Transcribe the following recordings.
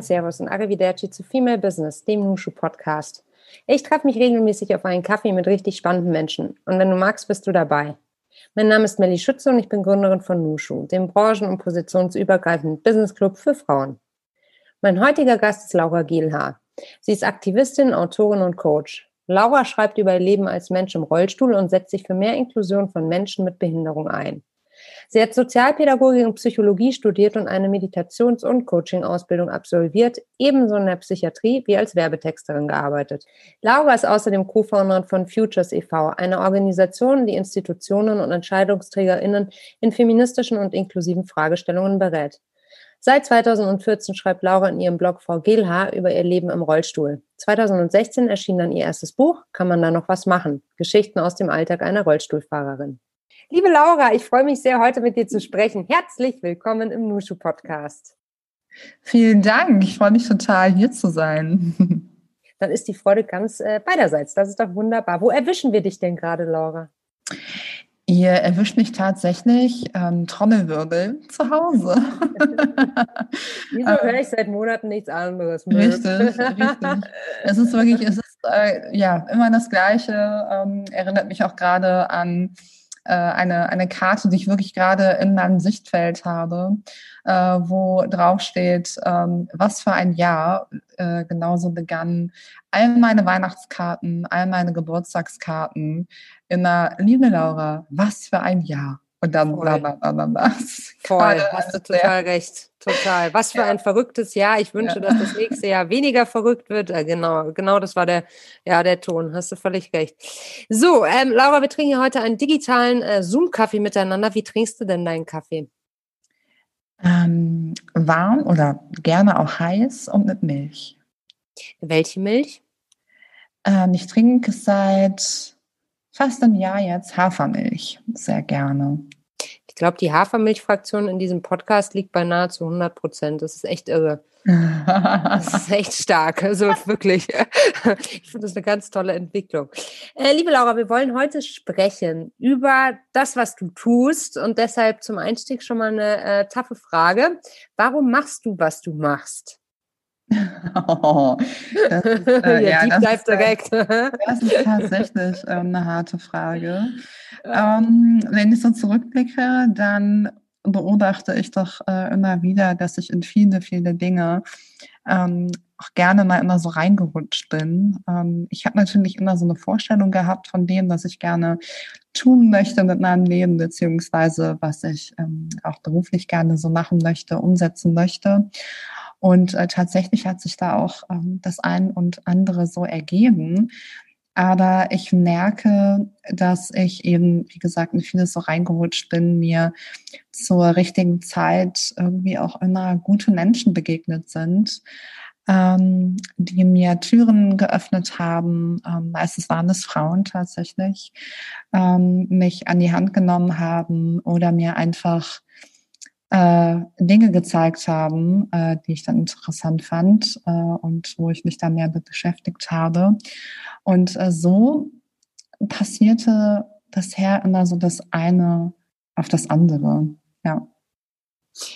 Moin, Servus und Arrivederci zu Female Business, dem Nushu Podcast. Ich treffe mich regelmäßig auf einen Kaffee mit richtig spannenden Menschen und wenn du magst, bist du dabei. Mein Name ist Melly Schütze und ich bin Gründerin von Nushu, dem branchen- und positionsübergreifenden Business Club für Frauen. Mein heutiger Gast ist Laura Gielhaar. Sie ist Aktivistin, Autorin und Coach. Laura schreibt über ihr Leben als Mensch im Rollstuhl und setzt sich für mehr Inklusion von Menschen mit Behinderung ein. Sie hat Sozialpädagogik und Psychologie studiert und eine Meditations- und Coaching-Ausbildung absolviert, ebenso in der Psychiatrie wie als Werbetexterin gearbeitet. Laura ist außerdem Co-Founderin von Futures e.V., eine Organisation, die Institutionen und EntscheidungsträgerInnen in feministischen und inklusiven Fragestellungen berät. Seit 2014 schreibt Laura in ihrem Blog Frau Gelhaar über ihr Leben im Rollstuhl. 2016 erschien dann ihr erstes Buch, Kann man da noch was machen? Geschichten aus dem Alltag einer Rollstuhlfahrerin. Liebe Laura, ich freue mich sehr, heute mit dir zu sprechen. Herzlich willkommen im Nushu Podcast. Vielen Dank. Ich freue mich total, hier zu sein. Dann ist die Freude ganz äh, beiderseits. Das ist doch wunderbar. Wo erwischen wir dich denn gerade, Laura? Ihr erwischt mich tatsächlich ähm, Trommelwirbel zu Hause. Wieso höre ich seit Monaten nichts anderes? Richtig, richtig. Es ist wirklich, es ist äh, ja immer das Gleiche. Ähm, erinnert mich auch gerade an äh, eine, eine Karte, die ich wirklich gerade in meinem Sichtfeld habe, äh, wo drauf steht, ähm, was für ein Jahr. Äh, genauso begannen all meine Weihnachtskarten, all meine Geburtstagskarten in einer, liebe Laura, was für ein Jahr. Und dann Voll. bla, bla, bla, bla. Voll, hast du total recht. Total. Was für Ja. ein verrücktes Jahr. Ich wünsche, Ja. dass das nächste Jahr weniger verrückt wird. Äh, genau, genau das war der, ja, der Ton. Hast du völlig recht. So, ähm, Laura, wir trinken hier heute einen digitalen äh, Zoom-Kaffee miteinander. Wie trinkst du denn deinen Kaffee? Ähm, warm oder gerne auch heiß und mit Milch. Welche Milch? Ähm, ich trinke seit fast einem Jahr jetzt Hafermilch. Sehr gerne. Ich glaube, die Hafermilchfraktion in diesem Podcast liegt bei nahezu 100 Prozent. Das ist echt irre. Das ist echt stark. Also wirklich. Ich finde das eine ganz tolle Entwicklung. Äh, liebe Laura, wir wollen heute sprechen über das, was du tust. Und deshalb zum Einstieg schon mal eine äh, taffe Frage. Warum machst du, was du machst? Oh, das ist, äh, ja, ja, die das bleibt ist, äh, direkt. Das ist tatsächlich ähm, eine harte Frage. Ähm, wenn ich so zurückblicke, dann beobachte ich doch äh, immer wieder, dass ich in viele, viele Dinge ähm, auch gerne mal immer so reingerutscht bin. Ähm, ich habe natürlich immer so eine Vorstellung gehabt von dem, was ich gerne tun möchte mit meinem Leben, beziehungsweise was ich ähm, auch beruflich gerne so machen möchte, umsetzen möchte. Und äh, tatsächlich hat sich da auch ähm, das ein und andere so ergeben. Aber ich merke, dass ich eben, wie gesagt, in vieles so reingerutscht bin, mir zur richtigen Zeit irgendwie auch immer gute Menschen begegnet sind, ähm, die mir Türen geöffnet haben. Ähm, meistens waren es Frauen tatsächlich, ähm, mich an die Hand genommen haben oder mir einfach äh, Dinge gezeigt haben, äh, die ich dann interessant fand äh, und wo ich mich dann mehr mit beschäftigt habe. Und äh, so passierte bisher immer so das eine auf das andere. Ja.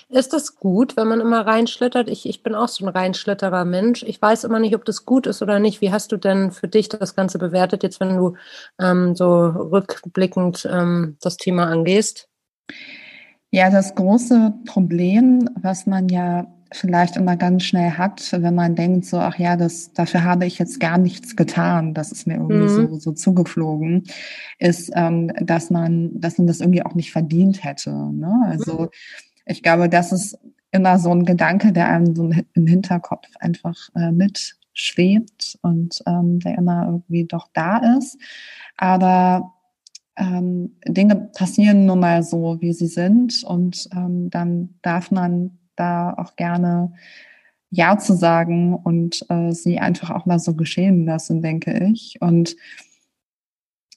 Ist das gut, wenn man immer reinschlittert? Ich, ich bin auch so ein reinschlitterer Mensch. Ich weiß immer nicht, ob das gut ist oder nicht. Wie hast du denn für dich das Ganze bewertet, jetzt wenn du ähm, so rückblickend ähm, das Thema angehst? Ja, das große Problem, was man ja vielleicht immer ganz schnell hat, wenn man denkt so, ach ja, das, dafür habe ich jetzt gar nichts getan, das ist mir irgendwie Mhm. so, so zugeflogen, ist, ähm, dass man, dass man das irgendwie auch nicht verdient hätte. Ne? Also ich glaube, das ist immer so ein Gedanke, der einem so im Hinterkopf einfach äh, mitschwebt und ähm, der immer irgendwie doch da ist. Aber ähm, Dinge passieren nun mal so, wie sie sind und ähm, dann darf man da auch gerne Ja zu sagen und äh, sie einfach auch mal so geschehen lassen, denke ich. Und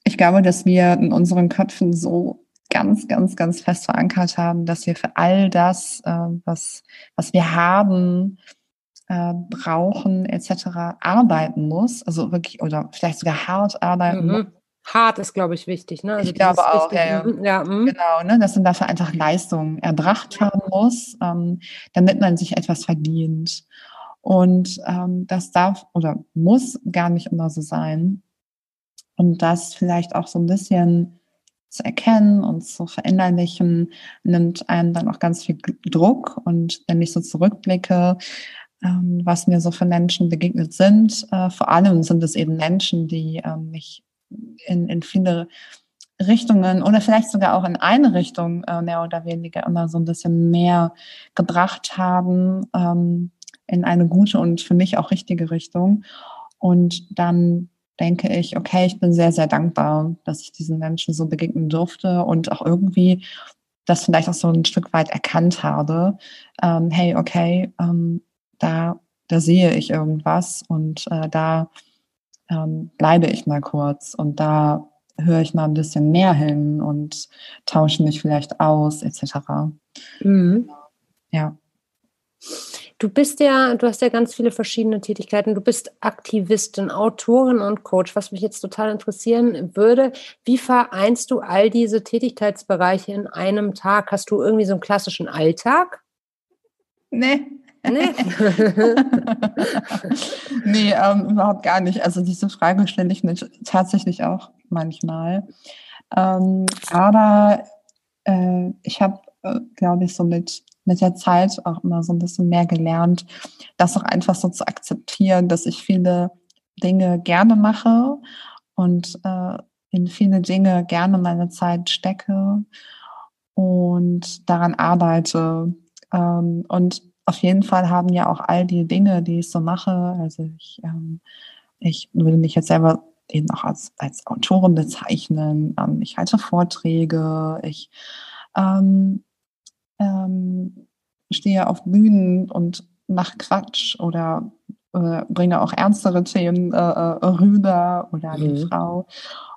ich glaube, dass wir in unseren Köpfen so ganz, ganz, ganz fest verankert haben, dass wir für all das, äh, was, was wir haben, äh, brauchen etc. arbeiten muss, also wirklich oder vielleicht sogar hart arbeiten muss, Mhm. Hart ist, glaube ich, wichtig. Ne? Also ich glaube auch, ja, ja. Mhm, ja. Genau, ne, dass man dafür einfach Leistung erbracht haben muss, ähm, damit man sich etwas verdient. Und ähm, das darf oder muss gar nicht immer so sein. Und das vielleicht auch so ein bisschen zu erkennen und zu verinnerlichen, nimmt einem dann auch ganz viel Druck. Und wenn ich so zurückblicke, ähm, was mir so für Menschen begegnet sind, äh, vor allem sind es eben Menschen, die ähm, mich in, in viele Richtungen oder vielleicht sogar auch in eine Richtung äh, mehr oder weniger immer so ein bisschen mehr gebracht haben, ähm, in eine gute und für mich auch richtige Richtung. Und dann denke ich, okay, ich bin sehr, sehr dankbar, dass ich diesen Menschen so begegnen durfte und auch irgendwie das vielleicht auch so ein Stück weit erkannt habe. Ähm, hey, okay, ähm, da, da sehe ich irgendwas und äh, da ähm, bleibe ich mal kurz und da höre ich mal ein bisschen mehr hin und tausche mich vielleicht aus, etc. Mhm. Ja. Du bist ja, du hast ja ganz viele verschiedene Tätigkeiten. Du bist Aktivistin, Autorin und Coach. Was mich jetzt total interessieren würde, wie vereinst du all diese Tätigkeitsbereiche in einem Tag? Hast du irgendwie so einen klassischen Alltag? Nee. Nee, nee ähm, überhaupt gar nicht. Also diese Frage stelle ich mir tatsächlich auch manchmal. Ähm, aber äh, ich habe, äh, glaube ich, so mit, mit der Zeit auch immer so ein bisschen mehr gelernt, das auch einfach so zu akzeptieren, dass ich viele Dinge gerne mache und äh, in viele Dinge gerne meine Zeit stecke und daran arbeite. Ähm, und auf jeden Fall haben ja auch all die Dinge, die ich so mache, also ich, ähm, ich würde mich jetzt selber eben auch als, als Autorin bezeichnen. Ähm, ich halte Vorträge, ich ähm, ähm, stehe auf Bühnen und mache Quatsch oder äh, bringe auch ernstere Themen äh, äh rüber oder mhm. die Frau.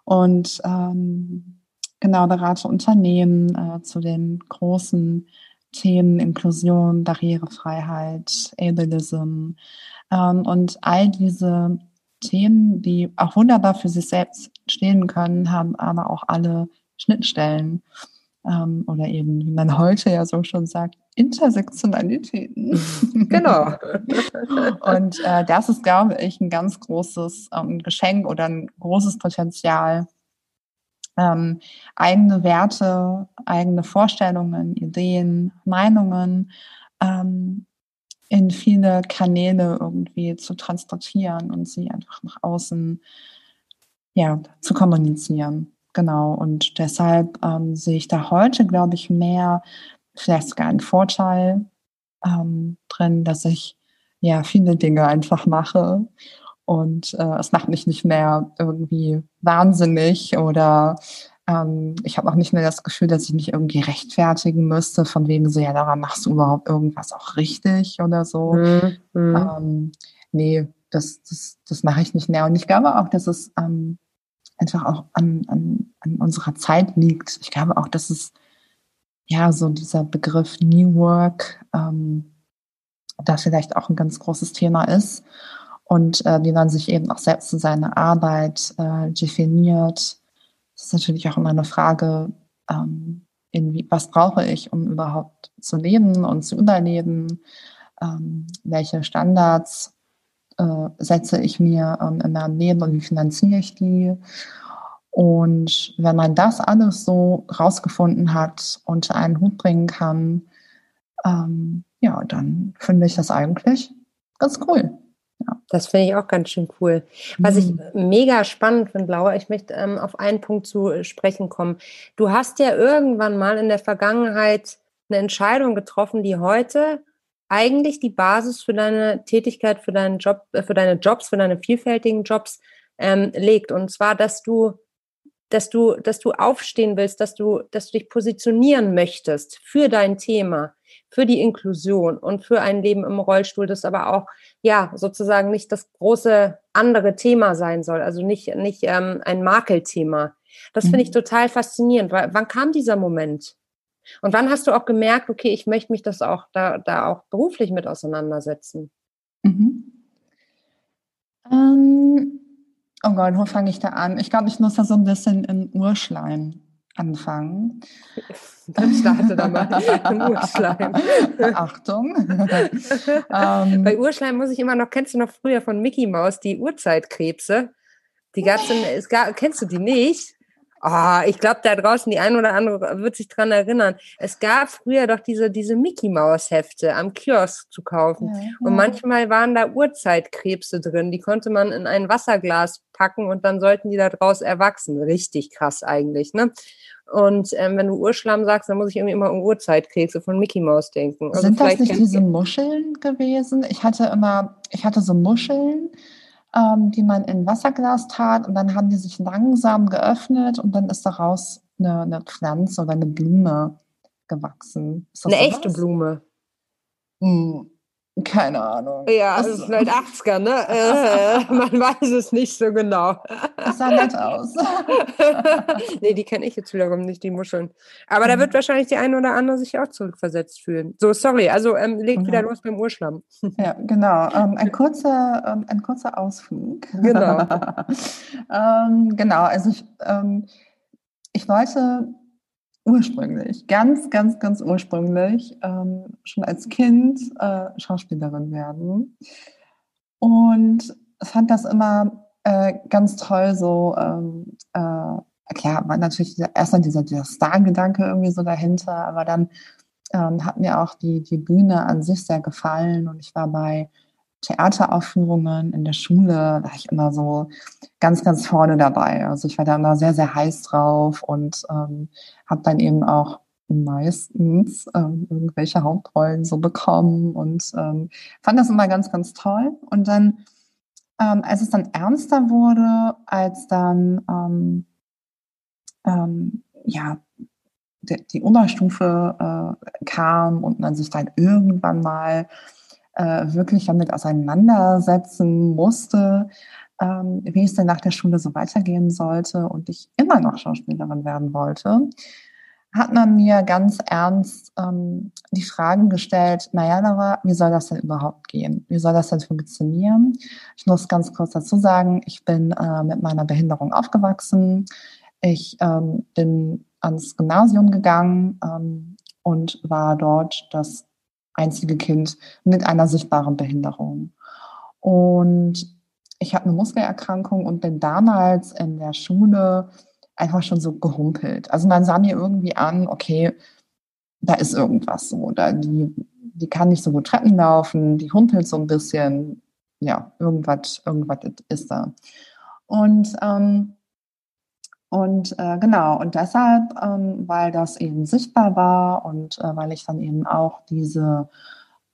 Und ähm, genau, berate Unternehmen äh, zu den großen Themen Inklusion, Barrierefreiheit, Ableism ähm, und all diese Themen, die auch wunderbar für sich selbst stehen können, haben aber auch alle Schnittstellen ähm, oder eben, wie man heute ja so schon sagt, Intersektionalitäten. Genau. und äh, das ist, glaube ich, ein ganz großes ähm, Geschenk oder ein großes Potenzial ähm, eigene Werte, eigene Vorstellungen, Ideen, Meinungen ähm, in viele Kanäle irgendwie zu transportieren und sie einfach nach außen ja, zu kommunizieren. Genau. Und deshalb ähm, sehe ich da heute, glaube ich, mehr, vielleicht sogar einen Vorteil ähm, drin, dass ich ja viele Dinge einfach mache und äh, es macht mich nicht mehr irgendwie wahnsinnig oder ähm, ich habe auch nicht mehr das Gefühl, dass ich mich irgendwie rechtfertigen müsste, von wegen so, ja, daran machst du überhaupt irgendwas auch richtig oder so. Mhm. Ähm, nee, das, das, das mache ich nicht mehr. Und ich glaube auch, dass es ähm, einfach auch an, an, an unserer Zeit liegt. Ich glaube auch, dass es ja so dieser Begriff New Work ähm, da vielleicht auch ein ganz großes Thema ist und äh, wie man sich eben auch selbst in seiner Arbeit äh, definiert. Das ist natürlich auch immer eine Frage, ähm, in was brauche ich, um überhaupt zu leben und zu überleben? Ähm, welche Standards äh, setze ich mir ähm, in meinem Leben und wie finanziere ich die? Und wenn man das alles so rausgefunden hat, unter einen Hut bringen kann, ähm, ja, dann finde ich das eigentlich ganz cool. Ja. Das finde ich auch ganz schön cool. Was mhm. ich mega spannend finde, Laura, ich möchte ähm, auf einen Punkt zu sprechen kommen. Du hast ja irgendwann mal in der Vergangenheit eine Entscheidung getroffen, die heute eigentlich die Basis für deine Tätigkeit, für deinen Job, äh, für deine Jobs, für deine vielfältigen Jobs ähm, legt. Und zwar, dass du, dass du, dass du aufstehen willst, dass du, dass du dich positionieren möchtest für dein Thema für die Inklusion und für ein Leben im Rollstuhl, das aber auch ja sozusagen nicht das große andere Thema sein soll, also nicht nicht ähm, ein Makelthema. Das finde ich mhm. total faszinierend. Weil, wann kam dieser Moment? Und wann hast du auch gemerkt, okay, ich möchte mich das auch da, da auch beruflich mit auseinandersetzen? Mhm. Ähm, Oh Gott, wo fange ich da an? Ich glaube, ich muss da so ein bisschen in Urschleim anfangen. Dann starte da mal im Urschleim. Achtung. ähm, Bei Urschleim muss ich immer noch, kennst du noch früher von Mickey Mouse die Urzeitkrebse? Die gab's in, es gab, kennst du die nicht? Oh, ich glaube, da draußen die ein oder andere wird sich dran erinnern. Es gab früher doch diese, diese Mickey Maus Hefte am Kiosk zu kaufen. Ja, und manchmal waren da Urzeitkrebse drin. Die konnte man in ein Wasserglas packen und dann sollten die da draus erwachsen. Richtig krass eigentlich, ne? Und ähm, wenn du Urschlamm sagst, dann muss ich irgendwie immer an Urzeitkrebse von Mickey Maus denken. Also Sind das nicht diese Muscheln gewesen? Ich hatte immer, ich hatte so Muscheln ähm, die man in Wasserglas tat und dann haben die sich langsam geöffnet und dann ist daraus eine, eine Pflanze oder eine Blume gewachsen. eine sowas? echte Blume. Hm. Keine Ahnung. Ja, das ist vielleicht 80er, ne? Äh, man weiß es nicht so genau. Das sah nett aus. nee, die kenne ich jetzt wiederum nicht, die Muscheln. Aber mhm. da wird wahrscheinlich die eine oder andere sich auch zurückversetzt fühlen. So, sorry, also ähm, legt mhm. wieder los beim Urschlamm. Ja, genau. Ähm, ein, kurzer, ähm, ein kurzer Ausflug. Genau. Ähm, genau, also ich, ähm, ich wollte ursprünglich, ganz, ganz, ganz ursprünglich, ähm, schon als Kind äh, Schauspielerin werden. Und fand das immer äh, ganz toll, so, ähm, äh, klar, war natürlich erstmal dieser, dieser Star-Gedanke irgendwie so dahinter, aber dann ähm, hat mir auch die, die Bühne an sich sehr gefallen und ich war bei Theateraufführungen in der Schule, war ich immer so ganz, ganz vorne dabei. Also ich war da immer sehr, sehr heiß drauf und ähm, habe dann eben auch meistens ähm, irgendwelche Hauptrollen so bekommen und ähm, fand das immer ganz, ganz toll. Und dann, ähm, als es dann ernster wurde, als dann ähm, ähm, ja die, die Unterstufe äh, kam und man sich dann irgendwann mal äh, wirklich damit auseinandersetzen musste, ähm, wie es denn nach der Schule so weitergehen sollte und ich immer noch Schauspielerin werden wollte, hat man mir ganz ernst ähm, die Fragen gestellt, naja, Laura, wie soll das denn überhaupt gehen? Wie soll das denn funktionieren? Ich muss ganz kurz dazu sagen, ich bin äh, mit meiner Behinderung aufgewachsen. Ich ähm, bin ans Gymnasium gegangen ähm, und war dort das einzige Kind mit einer sichtbaren Behinderung. Und ich habe eine Muskelerkrankung und bin damals in der Schule einfach schon so gehumpelt. Also man sah mir irgendwie an, okay, da ist irgendwas so. Oder die, die kann nicht so gut Treppen laufen, die humpelt so ein bisschen. Ja, irgendwas, irgendwas ist da. Und ähm, und äh, genau, und deshalb, ähm, weil das eben sichtbar war und äh, weil ich dann eben auch diese,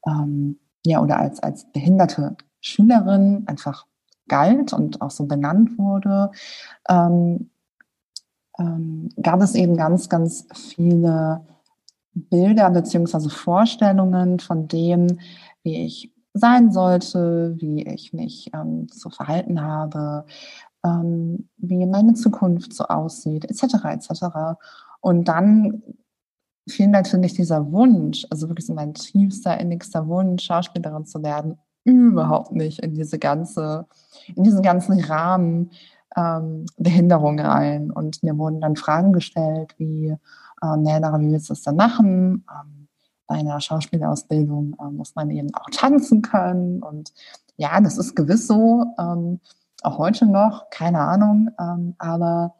ähm, ja, oder als, als behinderte Schülerin einfach galt und auch so benannt wurde, ähm, ähm, gab es eben ganz, ganz viele Bilder beziehungsweise Vorstellungen von dem, wie ich sein sollte, wie ich mich ähm, zu verhalten habe, ähm, wie meine Zukunft so aussieht, etc. etc. Und dann fiel natürlich dieser Wunsch, also wirklich so mein tiefster, innigster Wunsch, Schauspielerin zu werden, überhaupt nicht in diese ganze, in diesen ganzen Rahmen ähm, Behinderung rein. Und mir wurden dann Fragen gestellt wie, ähm, naja, wie willst du das dann machen? Ähm, bei einer Schauspielausbildung äh, muss man eben auch tanzen können. Und ja, das ist gewiss so. Ähm, auch heute noch, keine Ahnung. Ähm, aber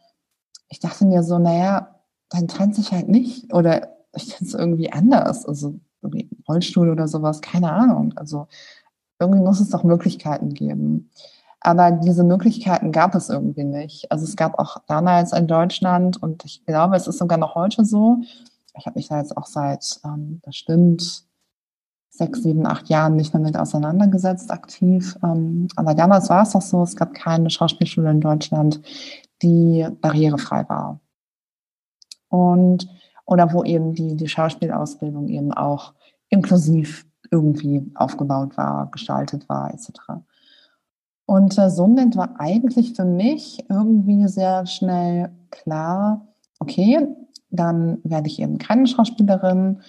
ich dachte mir so, naja, dann tanze ich halt nicht oder ich tanze irgendwie anders. Also irgendwie Rollstuhl oder sowas, keine Ahnung. Also irgendwie muss es doch Möglichkeiten geben. Aber diese Möglichkeiten gab es irgendwie nicht. Also es gab auch damals in Deutschland und ich glaube, es ist sogar noch heute so. Ich habe mich da jetzt auch seit, ähm, das stimmt, sechs, sieben, acht Jahren nicht mehr mit auseinandergesetzt, aktiv. Ähm, aber damals war es doch so, es gab keine Schauspielschule in Deutschland, die barrierefrei war. Und, oder wo eben die, die Schauspielausbildung eben auch inklusiv irgendwie aufgebaut war, gestaltet war, etc. Und äh, somit war eigentlich für mich irgendwie sehr schnell klar, okay, dann werde ich eben keine Schauspielerin,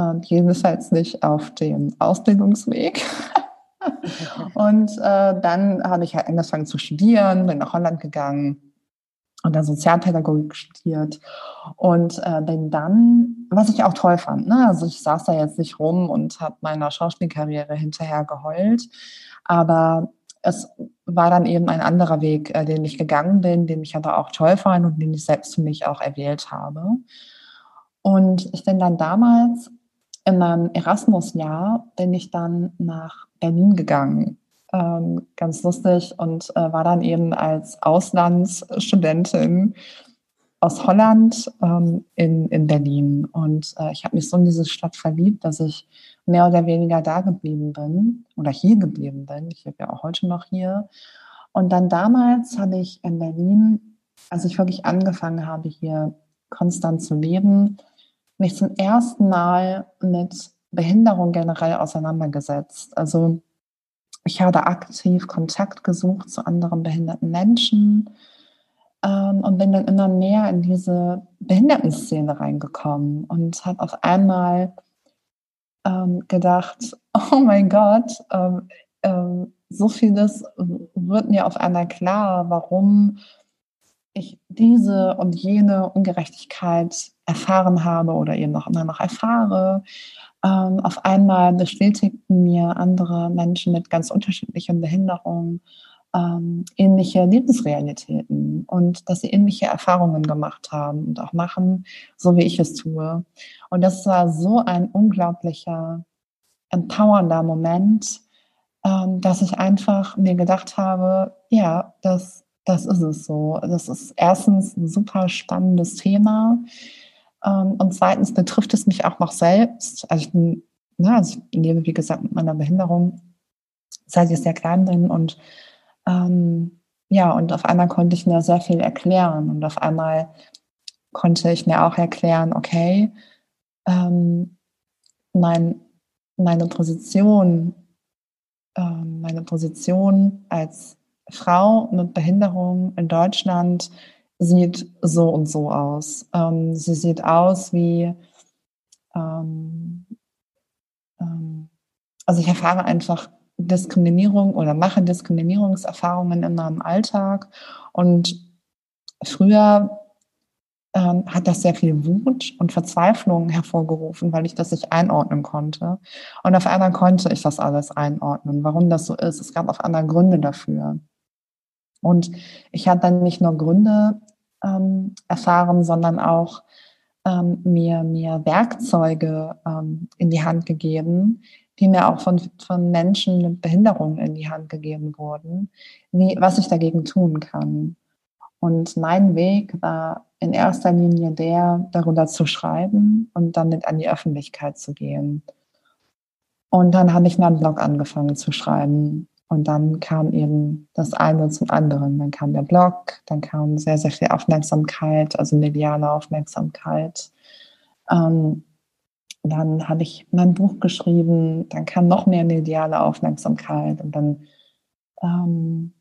äh, jedenfalls nicht auf dem Ausbildungsweg. und äh, dann habe ich halt angefangen zu studieren, bin nach Holland gegangen und dann Sozialpädagogik studiert und äh, bin dann, was ich auch toll fand, ne? also ich saß da jetzt nicht rum und habe meiner Schauspielkarriere hinterher geheult, aber es war dann eben ein anderer Weg, äh, den ich gegangen bin, den ich aber auch toll fand und den ich selbst für mich auch erwählt habe. Und ich bin dann damals in meinem Erasmus-Jahr bin ich dann nach Berlin gegangen ähm, ganz lustig und äh, war dann eben als Auslandsstudentin aus Holland ähm, in, in Berlin. Und äh, ich habe mich so in diese Stadt verliebt, dass ich mehr oder weniger da geblieben bin oder hier geblieben bin. Ich lebe ja auch heute noch hier. Und dann damals habe ich in Berlin, als ich wirklich angefangen habe, hier konstant zu leben, mich zum ersten Mal mit Behinderung generell auseinandergesetzt. Also ich habe aktiv Kontakt gesucht zu anderen behinderten Menschen ähm, und bin dann immer mehr in diese Behindertenszene reingekommen und habe auf einmal ähm, gedacht, oh mein Gott, ähm, ähm, so vieles wird mir auf einmal klar, warum ich diese und jene Ungerechtigkeit erfahren habe oder eben noch immer noch erfahre ähm, auf einmal bestätigten mir andere Menschen mit ganz unterschiedlichen Behinderungen ähm, ähnliche Lebensrealitäten und dass sie ähnliche Erfahrungen gemacht haben und auch machen, so wie ich es tue. Und das war so ein unglaublicher, empowernder Moment, ähm, dass ich einfach mir gedacht habe, ja, das, das ist es so. Das ist erstens ein super spannendes Thema. Ähm, und zweitens betrifft es mich auch noch selbst. Also ich, bin, na, also ich lebe, wie gesagt, mit meiner Behinderung, seit ich sehr klein bin. Und ähm, ja, und auf einmal konnte ich mir sehr viel erklären. Und auf einmal konnte ich mir auch erklären, okay, ähm, mein, meine Position, ähm, meine Position als Frau mit Behinderung in Deutschland sieht so und so aus. Ähm, sie sieht aus wie, ähm, ähm, also ich erfahre einfach Diskriminierung oder mache Diskriminierungserfahrungen in meinem Alltag. Und früher ähm, hat das sehr viel Wut und Verzweiflung hervorgerufen, weil ich das nicht einordnen konnte. Und auf einmal konnte ich das alles einordnen, warum das so ist. Es gab auf einmal Gründe dafür. Und ich hatte dann nicht nur Gründe ähm, erfahren, sondern auch ähm, mir, mir Werkzeuge ähm, in die Hand gegeben, die mir auch von, von Menschen mit Behinderungen in die Hand gegeben wurden, wie, was ich dagegen tun kann. Und mein Weg war in erster Linie der, darüber zu schreiben und damit an die Öffentlichkeit zu gehen. Und dann habe ich meinen Blog angefangen zu schreiben. Und dann kam eben das eine zum anderen. Dann kam der Blog, dann kam sehr, sehr viel Aufmerksamkeit, also mediale Aufmerksamkeit. Ähm, dann habe ich mein Buch geschrieben, dann kam noch mehr mediale Aufmerksamkeit und dann ähm,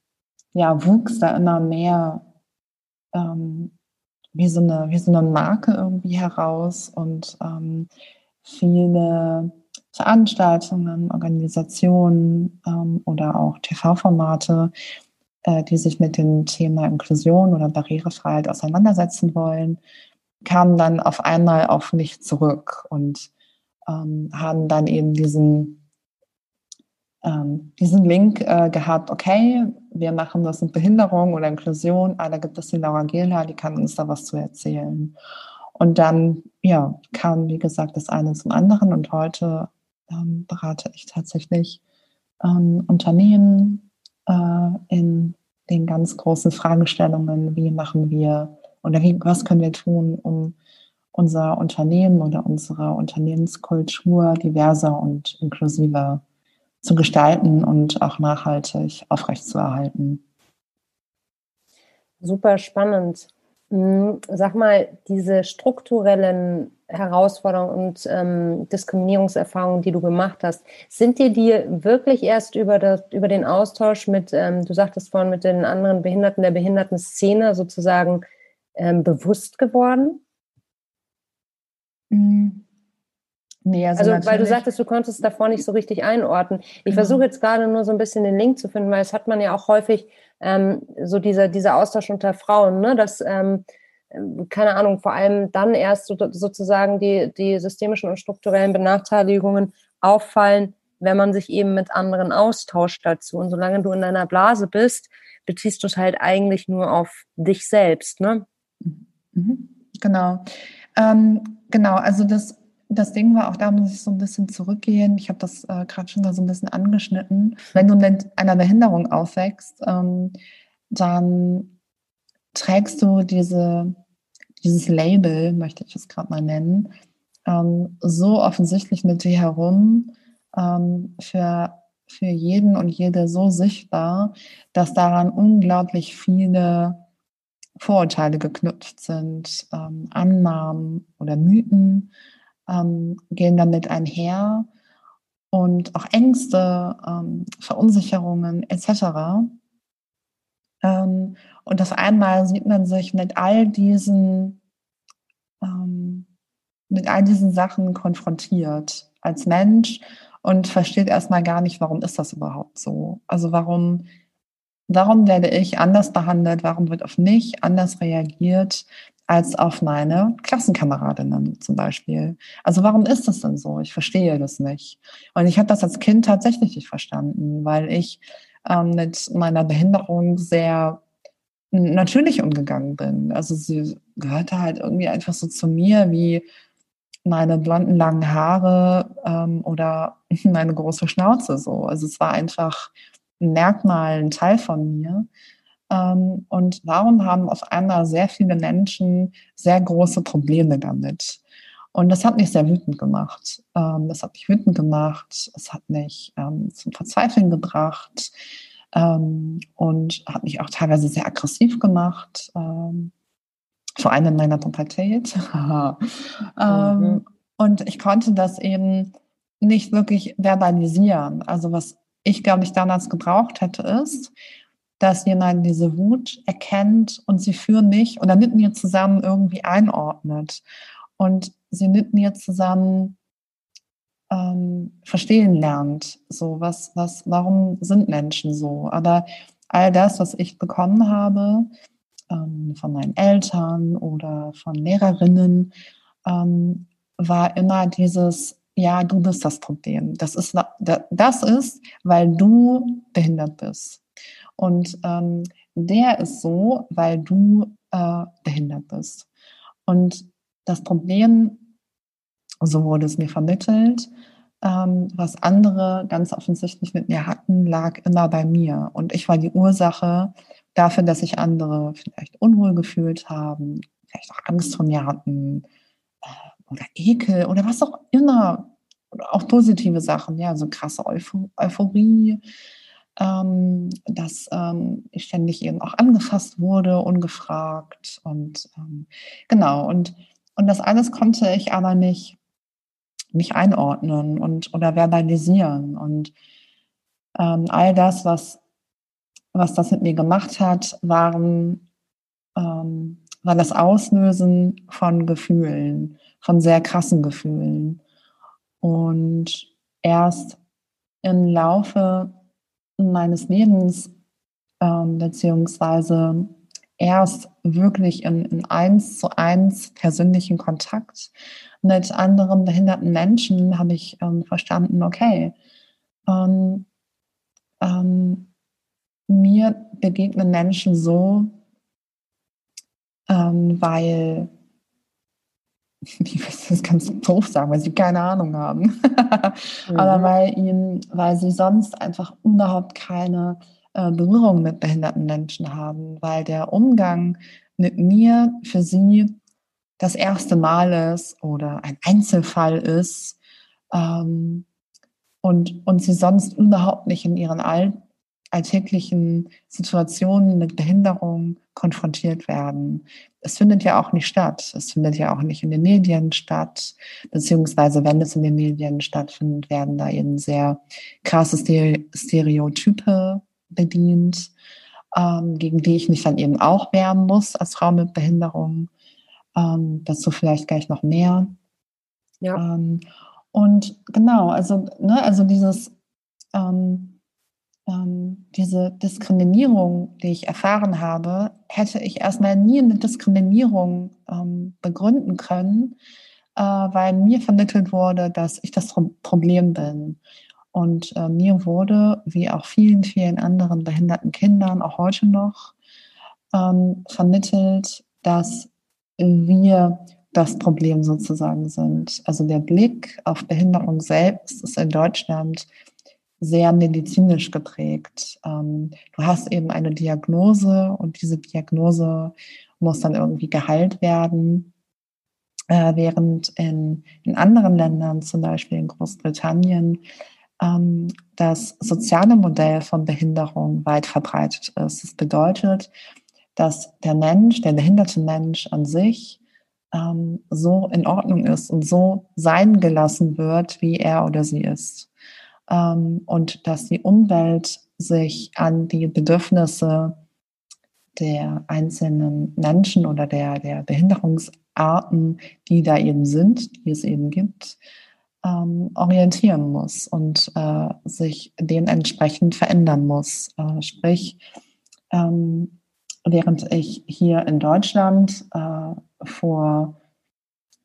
ja, wuchs da immer mehr ähm, wie, so eine, wie so eine Marke irgendwie heraus und ähm, viele Veranstaltungen, Organisationen ähm, oder auch TV-Formate, äh, die sich mit dem Thema Inklusion oder Barrierefreiheit auseinandersetzen wollen, kamen dann auf einmal auf mich zurück und ähm, haben dann eben diesen, ähm, diesen Link äh, gehabt, okay, wir machen das mit Behinderung oder Inklusion, ah, da gibt es die Laura Gela, die kann uns da was zu erzählen. Und dann, ja, kam, wie gesagt, das eine zum anderen und heute ähm, berate ich tatsächlich ähm, Unternehmen äh, in den ganz großen Fragestellungen, wie machen wir oder wie, was können wir tun, um unser Unternehmen oder unsere Unternehmenskultur diverser und inklusiver zu gestalten und auch nachhaltig aufrechtzuerhalten. Super spannend. Hm, sag mal, diese strukturellen Herausforderungen und ähm, Diskriminierungserfahrungen, die du gemacht hast, sind dir die wirklich erst über, das, über den Austausch mit, ähm, du sagtest vorhin, mit den anderen Behinderten der Behindertenszene sozusagen ähm, bewusst geworden? Hm. Nee, also, also weil du sagtest, du konntest davor nicht so richtig einordnen. Ich genau. versuche jetzt gerade nur so ein bisschen den Link zu finden, weil es hat man ja auch häufig ähm, so dieser, dieser Austausch unter Frauen, ne? dass, ähm, keine Ahnung, vor allem dann erst so, sozusagen die, die systemischen und strukturellen Benachteiligungen auffallen, wenn man sich eben mit anderen austauscht dazu. Und solange du in deiner Blase bist, beziehst du es halt eigentlich nur auf dich selbst, ne? Mhm. Genau. Ähm, genau, also das, das Ding war auch, da muss ich so ein bisschen zurückgehen. Ich habe das äh, gerade schon da so ein bisschen angeschnitten. Wenn du mit einer Behinderung aufwächst, ähm, dann trägst du diese, dieses Label, möchte ich es gerade mal nennen, ähm, so offensichtlich mit dir herum, ähm, für, für jeden und jede so sichtbar, dass daran unglaublich viele Vorurteile geknüpft sind, ähm, Annahmen oder Mythen ähm, gehen damit einher und auch Ängste, ähm, Verunsicherungen etc. Ähm, und auf einmal sieht man sich mit all diesen ähm, mit all diesen Sachen konfrontiert als Mensch und versteht erstmal gar nicht, warum ist das überhaupt so? Also warum, warum werde ich anders behandelt? Warum wird auf mich anders reagiert als auf meine Klassenkameradinnen zum Beispiel? Also warum ist das denn so? Ich verstehe das nicht. Und ich habe das als Kind tatsächlich nicht verstanden, weil ich ähm, mit meiner Behinderung sehr natürlich umgegangen bin. Also sie gehörte halt irgendwie einfach so zu mir wie meine blonden langen Haare ähm, oder meine große Schnauze so. Also es war einfach ein Merkmal, ein Teil von mir. Ähm, und warum haben auf einmal sehr viele Menschen sehr große Probleme damit? Und das hat mich sehr wütend gemacht. Ähm, das hat mich wütend gemacht. Es hat mich ähm, zum Verzweifeln gebracht ähm, und hat mich auch teilweise sehr aggressiv gemacht. Vor allem in meiner Pubertät. mhm. Und ich konnte das eben nicht wirklich verbalisieren. Also was ich, glaube ich, damals gebraucht hätte, ist, dass jemand diese Wut erkennt und sie für mich oder mit mir zusammen irgendwie einordnet und sie mit mir zusammen ähm, verstehen lernt. So, was, was, warum sind Menschen so? Aber all das, was ich bekommen habe, ähm, von meinen Eltern oder von Lehrerinnen, ähm, war immer dieses, ja, du bist das Problem. Das ist, das ist weil du behindert bist. Und ähm, der ist so, weil du äh, behindert bist. Und das Problem, so wurde es mir vermittelt, ähm, was andere ganz offensichtlich mit mir hatten, lag immer bei mir. Und ich war die Ursache dafür, dass sich andere vielleicht unwohl gefühlt haben, vielleicht auch Angst vor mir hatten äh, oder Ekel oder was auch immer. Auch positive Sachen, ja, so krasse Euphorie, ähm, dass ähm, ich ständig eben auch angefasst wurde, ungefragt und ähm, genau. Und, und das alles konnte ich aber nicht, nicht einordnen und oder verbalisieren. Und ähm, all das, was was das mit mir gemacht hat, waren, ähm, war das Auslösen von Gefühlen, von sehr krassen Gefühlen. Und erst im Laufe meines Lebens, ähm, beziehungsweise erst wirklich in, in eins zu eins persönlichen Kontakt mit anderen behinderten Menschen habe ich ähm, verstanden, okay, ähm, ähm, mir begegnen Menschen so, ähm, weil, ich weiß das ganz doof sagen, weil sie keine Ahnung haben, mhm. aber weil ihnen, weil sie sonst einfach überhaupt keine Berührung mit behinderten Menschen haben, weil der Umgang mit mir für sie das erste Mal ist oder ein Einzelfall ist ähm, und, und sie sonst überhaupt nicht in ihren All alltäglichen Situationen mit Behinderung konfrontiert werden. Es findet ja auch nicht statt. Es findet ja auch nicht in den Medien statt, beziehungsweise wenn es in den Medien stattfindet, werden da eben sehr krasse Stereotype bedient, ähm, gegen die ich mich dann eben auch wehren muss als Frau mit Behinderung. Ähm, dazu vielleicht gleich noch mehr. Ja. Ähm, Und genau, also, ne, also dieses, diese Diskriminierung, die ich erfahren habe, hätte ich erstmal nie eine Diskriminierung begründen können, weil mir vermittelt wurde, dass ich das Problem bin. Und äh, mir wurde, wie auch vielen, vielen anderen behinderten Kindern, auch heute noch, ähm, vermittelt, dass wir das Problem sozusagen sind. Also der Blick auf Behinderung selbst ist in Deutschland sehr medizinisch geprägt. Ähm, du hast eben eine Diagnose und diese Diagnose muss dann irgendwie geheilt werden. Äh, während in, in anderen Ländern, zum Beispiel in Großbritannien, das soziale Modell von Behinderung weit verbreitet ist. Das bedeutet, dass der Mensch, der behinderte Mensch an sich, ähm, so in Ordnung ist und so sein gelassen wird, wie er oder sie ist. Ähm, und dass die Umwelt sich an die Bedürfnisse der einzelnen Menschen oder der, der Behinderungsarten, die da eben sind, die es eben gibt, ähm, orientieren muss und äh, sich dementsprechend verändern muss. Äh, sprich, ähm, während ich hier in Deutschland äh, vor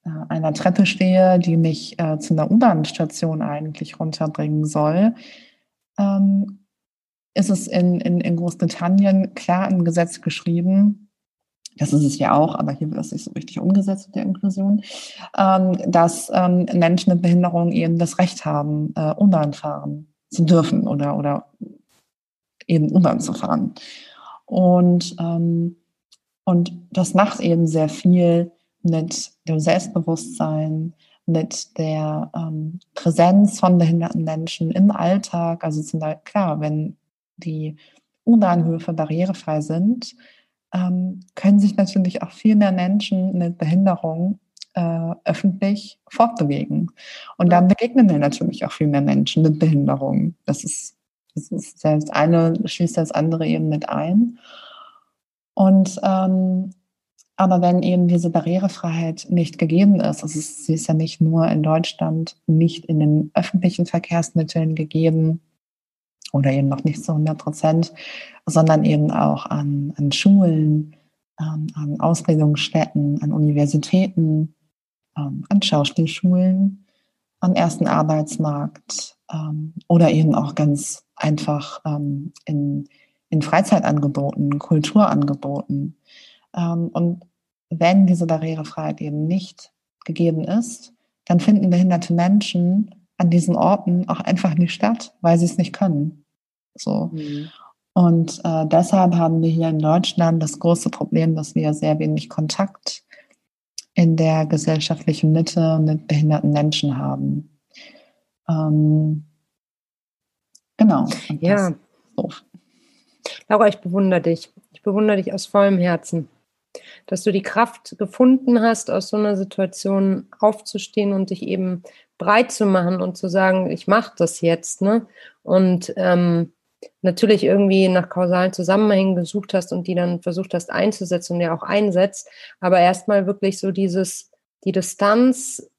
äh, einer Treppe stehe, die mich äh, zu einer U-Bahn-Station eigentlich runterbringen soll, ähm, ist es in, in, in Großbritannien klar im Gesetz geschrieben, das ist es ja auch, aber hier wird es nicht so richtig umgesetzt mit der Inklusion, ähm, dass ähm, Menschen mit Behinderung eben das Recht haben, äh, U-Bahn fahren zu dürfen oder, oder eben U-Bahn zu fahren. Und, ähm, und das macht eben sehr viel mit dem Selbstbewusstsein, mit der ähm, Präsenz von behinderten Menschen im Alltag. Also zum Beispiel, klar, wenn die U-Bahnhöfe barrierefrei sind, können sich natürlich auch viel mehr Menschen mit Behinderung äh, öffentlich fortbewegen. Und dann begegnen wir natürlich auch viel mehr Menschen mit Behinderung. Das ist, das ist das eine schließt das andere eben mit ein. Und ähm, aber wenn eben diese Barrierefreiheit nicht gegeben ist, also sie ist ja nicht nur in Deutschland nicht in den öffentlichen Verkehrsmitteln gegeben, oder eben noch nicht zu 100 Prozent, sondern eben auch an, an Schulen, ähm, an Ausbildungsstätten, an Universitäten, ähm, an Schauspielschulen, am ersten Arbeitsmarkt ähm, oder eben auch ganz einfach ähm, in, in Freizeitangeboten, Kulturangeboten. Ähm, und wenn diese Barrierefreiheit eben nicht gegeben ist, dann finden behinderte Menschen an diesen Orten auch einfach nicht statt, weil sie es nicht können. So. Mhm. Und äh, deshalb haben wir hier in Deutschland das große Problem, dass wir sehr wenig Kontakt in der gesellschaftlichen Mitte mit behinderten Menschen haben. Ähm, genau. Ja. So. Laura, ich bewundere dich. Ich bewundere dich aus vollem Herzen, dass du die Kraft gefunden hast, aus so einer Situation aufzustehen und dich eben breit zu machen und zu sagen, ich mache das jetzt. Ne? Und ähm, natürlich irgendwie nach kausalen Zusammenhängen gesucht hast und die dann versucht hast einzusetzen und ja auch einsetzt, aber erstmal wirklich so dieses, die Distanz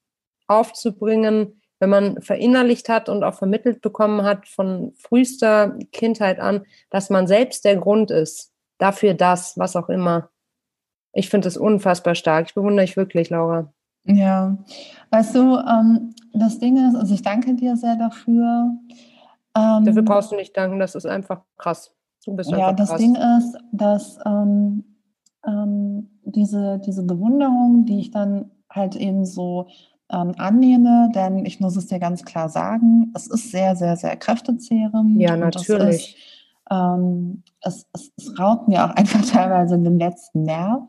aufzubringen, wenn man verinnerlicht hat und auch vermittelt bekommen hat von frühester Kindheit an, dass man selbst der Grund ist, dafür das, was auch immer. Ich finde das unfassbar stark. Ich bewundere dich wirklich, Laura. Ja, weißt du, ähm, das Ding ist, also ich danke dir sehr dafür. Ähm, Dafür brauchst du nicht danken, das ist einfach krass. Du bist ja, das krass. Ding ist, dass ähm, ähm, diese, diese Bewunderung, die ich dann halt eben so ähm, annehme, denn ich muss es dir ganz klar sagen, es ist sehr, sehr, sehr kräftezehrend. Ja, natürlich. Ähm, es, es, es, raubt mir auch einfach teilweise den letzten Nerv.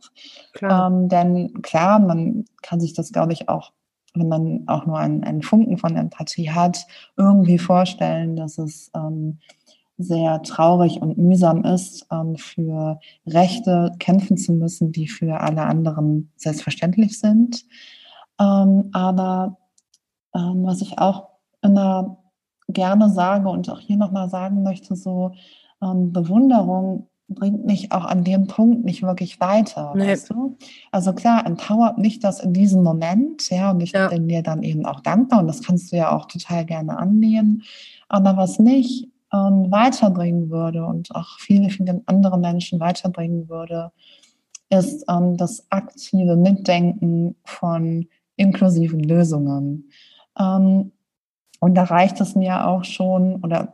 Klar. Ähm, denn klar, man kann sich das, glaube ich, auch wenn man auch nur einen, einen Funken von Empathie hat, irgendwie vorstellen, dass es ähm, sehr traurig und mühsam ist, ähm, für Rechte kämpfen zu müssen, die für alle anderen selbstverständlich sind. Ähm, aber ähm, was ich auch immer gerne sage und auch hier nochmal sagen möchte, so ähm, Bewunderung bringt mich auch an dem Punkt nicht wirklich weiter, nee. weißt du? Also klar, empowert mich das in diesem Moment, ja, und ich ja. bin dir dann eben auch dankbar und das kannst du ja auch total gerne annehmen. Aber was nicht ähm, weiterbringen würde und auch viele, viele andere Menschen weiterbringen würde, ist ähm, das aktive Mitdenken von inklusiven Lösungen. Ähm, und da reicht es mir auch schon, oder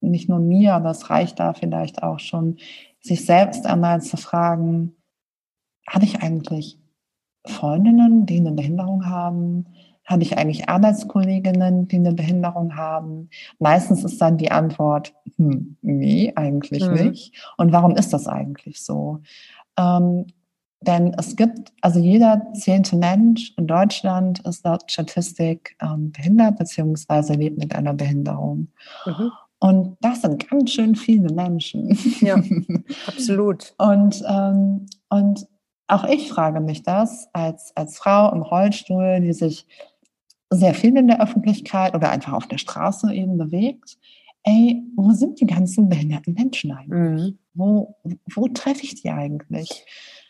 nicht nur mir, aber es reicht da vielleicht auch schon, sich selbst einmal zu fragen, habe ich eigentlich Freundinnen, die eine Behinderung haben? Habe ich eigentlich Arbeitskolleginnen, die eine Behinderung haben? Meistens ist dann die Antwort, hm, nee, eigentlich mhm. nicht. Und warum ist das eigentlich so? Ähm, denn es gibt, also jeder zehnte Mensch in Deutschland ist laut Statistik ähm, behindert beziehungsweise lebt mit einer Behinderung. Mhm. Und das sind ganz schön viele Menschen. Ja, absolut. und, ähm, und auch ich frage mich das als, als Frau im Rollstuhl, die sich sehr viel in der Öffentlichkeit oder einfach auf der Straße eben bewegt. Ey, wo sind die ganzen behinderten Menschen eigentlich? Mhm. Wo, wo treffe ich die eigentlich?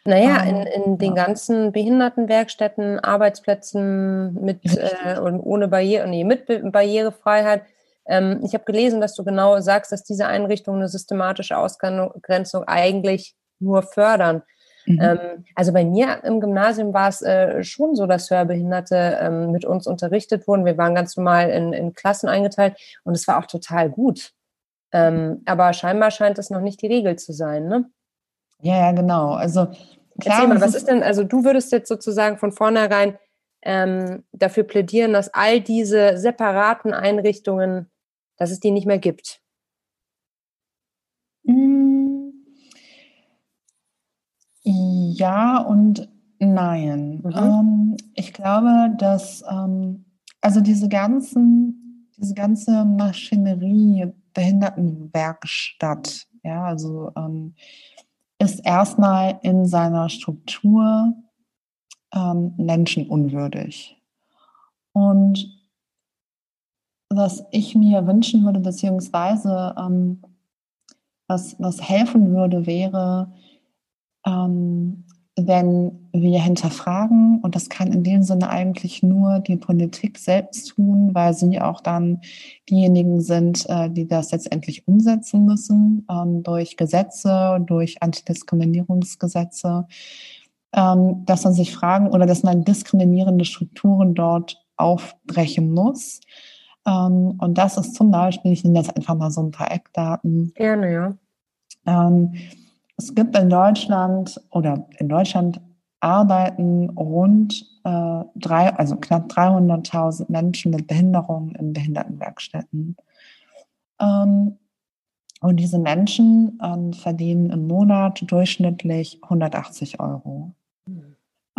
Naja, in, in den ja. ganzen Behindertenwerkstätten, Arbeitsplätzen mit äh, und ohne Barriere, nee, mit Barrierefreiheit ähm, ich habe gelesen, dass du genau sagst, dass diese Einrichtungen eine systematische Ausgrenzung eigentlich nur fördern. Mhm. Ähm, also bei mir im Gymnasium war es äh, schon so, dass Hörbehinderte ähm, mit uns unterrichtet wurden. Wir waren ganz normal in, in Klassen eingeteilt und es war auch total gut. Ähm, aber scheinbar scheint es noch nicht die Regel zu sein, ne? Ja, ja, genau. Also klar, mal, was ist denn, also du würdest jetzt sozusagen von vornherein ähm, dafür plädieren, dass all diese separaten Einrichtungen dass es die nicht mehr gibt? Mm. Ja und nein. Mhm. Ähm, ich glaube, dass ähm, also diese ganzen, diese ganze Maschinerie Behindertenwerkstatt, ja, also ähm, ist erstmal in seiner Struktur ähm, menschenunwürdig. Und was ich mir wünschen würde, beziehungsweise ähm, was, was helfen würde, wäre, ähm, wenn wir hinterfragen, und das kann in dem Sinne eigentlich nur die Politik selbst tun, weil sie auch dann diejenigen sind, äh, die das letztendlich umsetzen müssen, ähm, durch Gesetze, durch Antidiskriminierungsgesetze, ähm, dass man sich fragen oder dass man diskriminierende Strukturen dort aufbrechen muss ähm, und das ist zum Beispiel, ich nenne jetzt einfach mal so ein paar Eckdaten. Gerne, ja. Ähm, es gibt in Deutschland oder in Deutschland arbeiten rund äh, drei, also knapp 300.000 Menschen mit Behinderungen in Behindertenwerkstätten. Ähm, und diese Menschen ähm, verdienen im Monat durchschnittlich 180 Euro.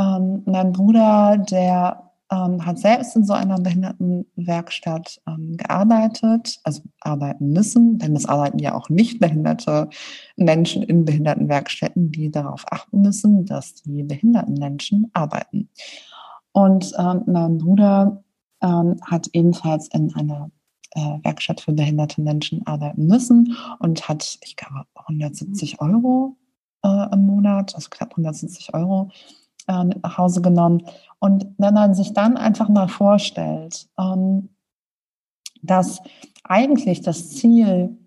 Ähm, mein Bruder, der ähm, hat selbst in so einer Behindertenwerkstatt ähm, gearbeitet, also arbeiten müssen, denn es arbeiten ja auch nicht behinderte Menschen in Behindertenwerkstätten, die darauf achten müssen, dass die behinderten Menschen arbeiten. Und ähm, mein Bruder ähm, hat ebenfalls in einer äh, Werkstatt für behinderte Menschen arbeiten müssen und hat, ich glaube, 170 Euro äh, im Monat, also knapp 170 Euro äh, mit nach Hause genommen. Und wenn man sich dann einfach mal vorstellt, ähm, dass eigentlich das Ziel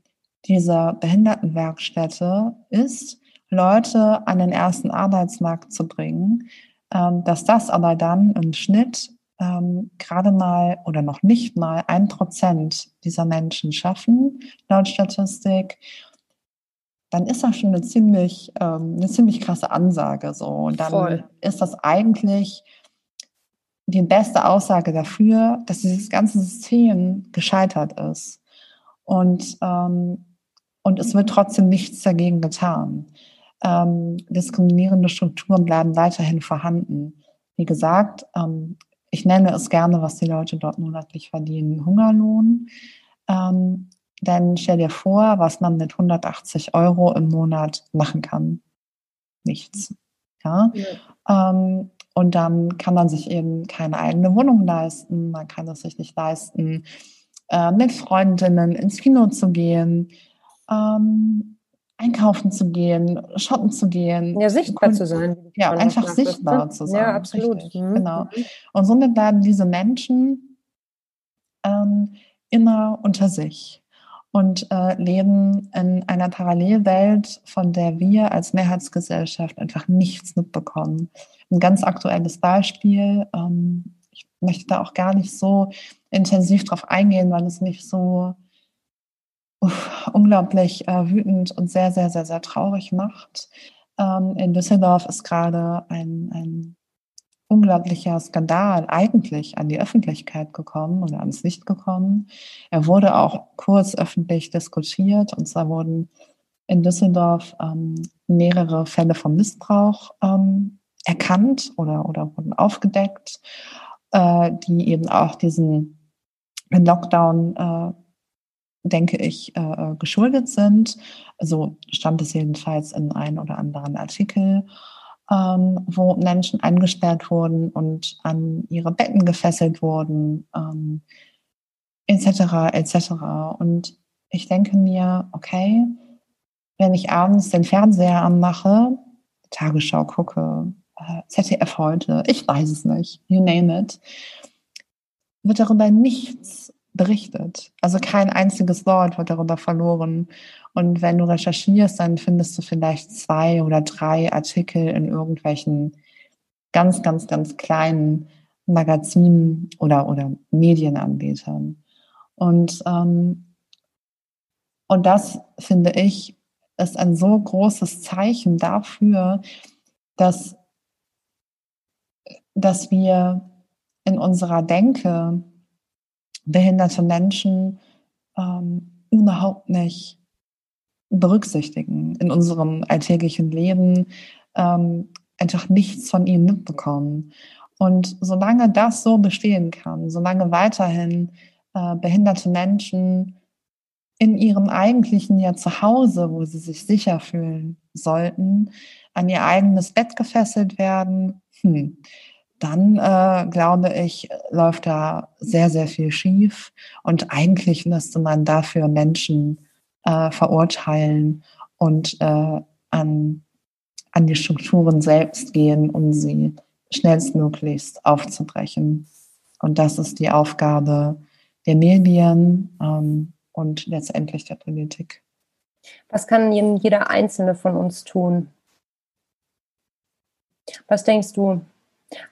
dieser Behindertenwerkstätte ist, Leute an den ersten Arbeitsmarkt zu bringen, ähm, dass das aber dann im Schnitt ähm, gerade mal oder noch nicht mal ein Prozent dieser Menschen schaffen, laut Statistik dann ist das schon eine ziemlich, ähm, eine ziemlich krasse Ansage. So. Und dann Voll. ist das eigentlich die beste Aussage dafür, dass dieses ganze System gescheitert ist. Und, ähm, und es wird trotzdem nichts dagegen getan. Ähm, diskriminierende Strukturen bleiben weiterhin vorhanden. Wie gesagt, ähm, ich nenne es gerne, was die Leute dort monatlich verdienen, Hungerlohn. Ähm, denn stell dir vor, was man mit 180 Euro im Monat machen kann. Nichts. Ja. ja. Ähm, und dann kann man sich eben keine eigene Wohnung leisten. Man kann es sich nicht leisten, äh, mit Freundinnen ins Kino zu gehen. Ähm, einkaufen zu gehen, shoppen zu gehen. Ja, sichtbar zu sein. Ja, einfach sichtbar zu sein. Ja, absolut. Mhm. Genau. Mhm. Und somit bleiben diese Menschen ähm, immer unter sich und äh, leben in einer Parallelwelt, von der wir als Mehrheitsgesellschaft einfach nichts mitbekommen. Ein ganz aktuelles Beispiel, ähm, ich möchte da auch gar nicht so intensiv drauf eingehen, weil es mich so uff, unglaublich äh, wütend und sehr, sehr, sehr, sehr traurig macht. Ähm, in Düsseldorf ist gerade ein, ein unglaublicher Skandal eigentlich an die Öffentlichkeit gekommen oder ans Licht gekommen. Er wurde auch kurz öffentlich diskutiert und zwar wurden in Düsseldorf ähm, mehrere Fälle von Missbrauch ähm, erkannt oder, oder wurden aufgedeckt, äh, die eben auch diesen Lockdown, äh, denke ich, äh, geschuldet sind. So stand es jedenfalls in einem oder anderen Artikel ähm, wo Menschen eingesperrt wurden und an ihre Betten gefesselt wurden, ähm, etc., etc. Und ich denke mir, okay, wenn ich abends den Fernseher anmache, Tagesschau gucke, äh, ZDF heute, ich weiß es nicht, you name it, wird darüber nichts berichtet. Also kein einziges Wort wird darüber verloren. Und wenn du recherchierst, dann findest du vielleicht zwei oder drei Artikel in irgendwelchen ganz, ganz, ganz kleinen Magazinen oder, oder Medienanbietern. Und, ähm, und das, finde ich, ist ein so großes Zeichen dafür, dass, dass wir in unserer Denke behinderte Menschen ähm, überhaupt nicht berücksichtigen in unserem alltäglichen Leben, ähm, einfach nichts von ihnen mitbekommen. Und solange das so bestehen kann, solange weiterhin äh, behinderte Menschen in ihrem eigentlichen ja Zuhause, wo sie sich sicher fühlen sollten, an ihr eigenes Bett gefesselt werden, hm, dann äh, glaube ich, läuft da sehr, sehr viel schief. Und eigentlich müsste man dafür Menschen äh, verurteilen und äh, an, an die Strukturen selbst gehen, um sie schnellstmöglichst aufzubrechen. Und das ist die Aufgabe der Medien ähm, und letztendlich der Politik. Was kann jeder Einzelne von uns tun? Was denkst du?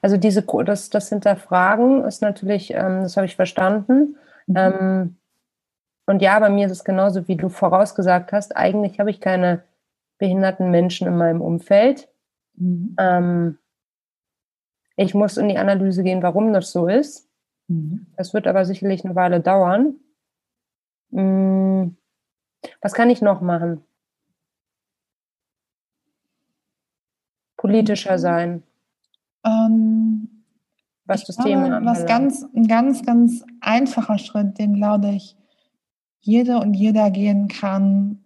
Also diese, das, das Hinterfragen ist natürlich, ähm, das habe ich verstanden. Mhm. Ähm, und ja, bei mir ist es genauso, wie du vorausgesagt hast. Eigentlich habe ich keine behinderten Menschen in meinem Umfeld. Mhm. Ähm, ich muss in die Analyse gehen, warum das so ist. Mhm. Das wird aber sicherlich eine Weile dauern. Mhm. Was kann ich noch machen? Politischer sein. Ähm, was das glaube, Thema Was ganz, ein ganz, ganz einfacher Schritt, den glaube ich, jede und jeder gehen kann,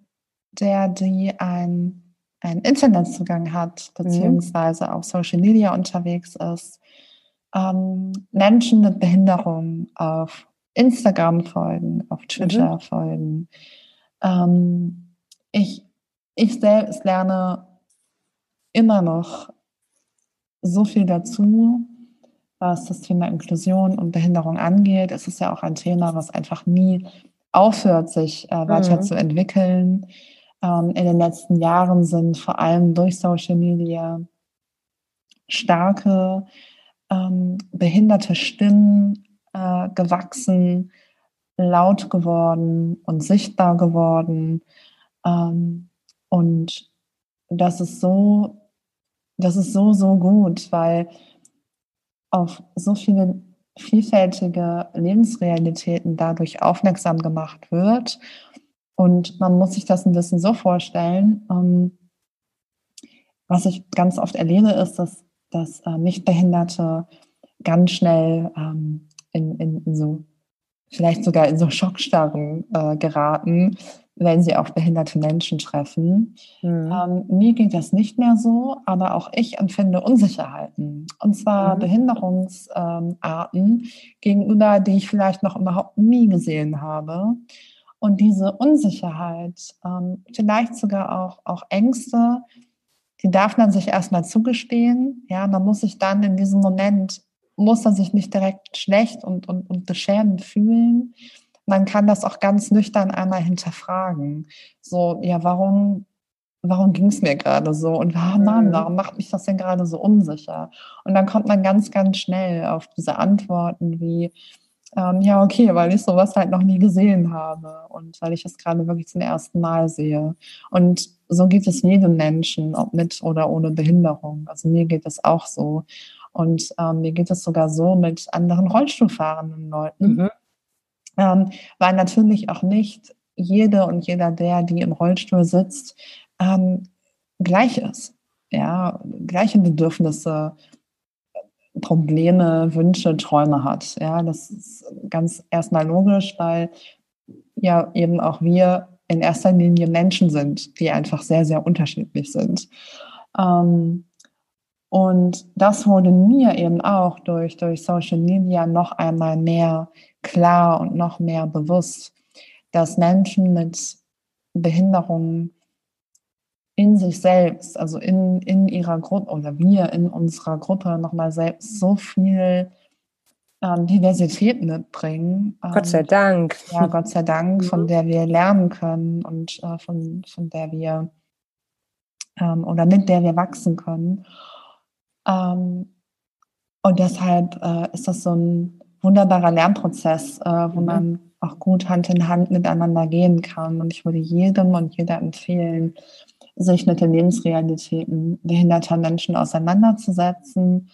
der die ein, einen Internetzugang hat, mhm. beziehungsweise mhm. auf Social Media unterwegs ist, ähm, Menschen mit Behinderung auf Instagram folgen, auf Twitter mhm. folgen. Ähm, ich, ich selbst lerne immer noch so viel dazu, was das Thema Inklusion und Behinderung angeht. Es ist ja auch ein Thema, was einfach nie aufhört, sich äh, weiterzuentwickeln. Mhm. Ähm, in den letzten Jahren sind vor allem durch Social Media starke ähm, behinderte Stimmen äh, gewachsen, laut geworden und sichtbar geworden. Ähm, und das ist so, das ist so, so gut, weil auf so viele vielfältige Lebensrealitäten dadurch aufmerksam gemacht wird. Und man muss sich das ein bisschen so vorstellen. Ähm, was ich ganz oft erlebe, ist, dass, dass äh, Nichtbehinderte ganz schnell ähm, in, in, in, so, vielleicht sogar in so Schockstarren äh, geraten, wenn sie auf behinderte Menschen treffen. Mhm. Ähm, mir geht das nicht mehr so, aber auch ich empfinde Unsicherheiten. Und zwar mhm. Behinderungsarten ähm, gegenüber, die ich vielleicht noch überhaupt nie gesehen habe. Und diese Unsicherheit, ähm, vielleicht sogar auch, auch Ängste, die darf man sich erstmal zugestehen. Ja, man muss sich dann in diesem Moment, muss man sich nicht direkt schlecht und, und, und beschämend fühlen. Man kann das auch ganz nüchtern einmal hinterfragen. So, ja, warum, warum ging es mir gerade so? Und Mann, mhm. warum macht mich das denn gerade so unsicher? Und dann kommt man ganz, ganz schnell auf diese Antworten wie, ähm, ja, okay, weil ich sowas halt noch nie gesehen habe und weil ich es gerade wirklich zum ersten Mal sehe. Und so geht es jedem Menschen, ob mit oder ohne Behinderung. Also mir geht es auch so. Und ähm, mir geht es sogar so mit anderen Rollstuhlfahrenden Leuten. Mhm. Ähm, weil natürlich auch nicht jede und jeder der, die im Rollstuhl sitzt, ähm, gleich ist. Ja, gleiche Bedürfnisse, Probleme, Wünsche, Träume hat. Ja, das ist ganz erstmal logisch, weil ja eben auch wir in erster Linie Menschen sind, die einfach sehr, sehr unterschiedlich sind. Ähm, und das wurde mir eben auch durch, durch Social Media noch einmal mehr klar und noch mehr bewusst, dass Menschen mit Behinderungen in sich selbst, also in, in ihrer Gruppe oder wir in unserer Gruppe nochmal selbst so viel ähm, Diversität mitbringen. Ähm, Gott sei Dank. Ja, Gott sei Dank, von mhm. der wir lernen können und äh, von, von der wir ähm, oder mit der wir wachsen können. Ähm, und deshalb äh, ist das so ein wunderbarer Lernprozess, äh, wo mhm. man auch gut Hand in Hand miteinander gehen kann. Und ich würde jedem und jeder empfehlen, sich mit den Lebensrealitäten behinderter Menschen auseinanderzusetzen.